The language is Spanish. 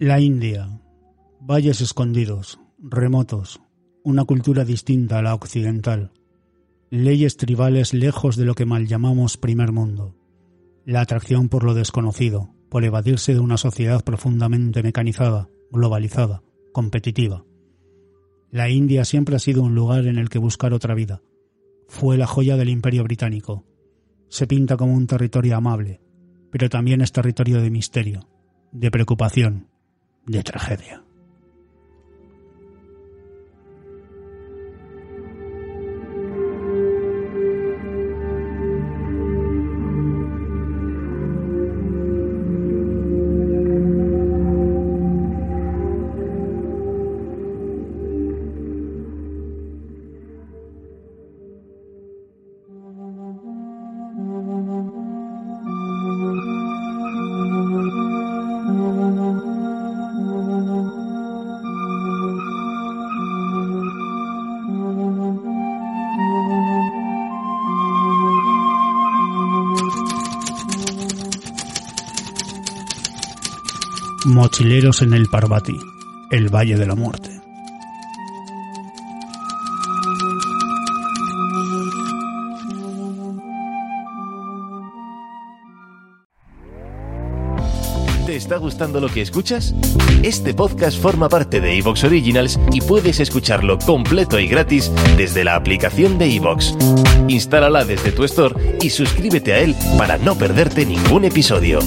La India. Valles escondidos, remotos, una cultura distinta a la occidental, leyes tribales lejos de lo que mal llamamos primer mundo, la atracción por lo desconocido, por evadirse de una sociedad profundamente mecanizada, globalizada, competitiva. La India siempre ha sido un lugar en el que buscar otra vida. Fue la joya del imperio británico. Se pinta como un territorio amable, pero también es territorio de misterio, de preocupación, de tragedia. Mochileros en el Parvati, el Valle de la Muerte. ¿Te está gustando lo que escuchas? Este podcast forma parte de Evox Originals y puedes escucharlo completo y gratis desde la aplicación de Evox. Instálala desde tu store y suscríbete a él para no perderte ningún episodio.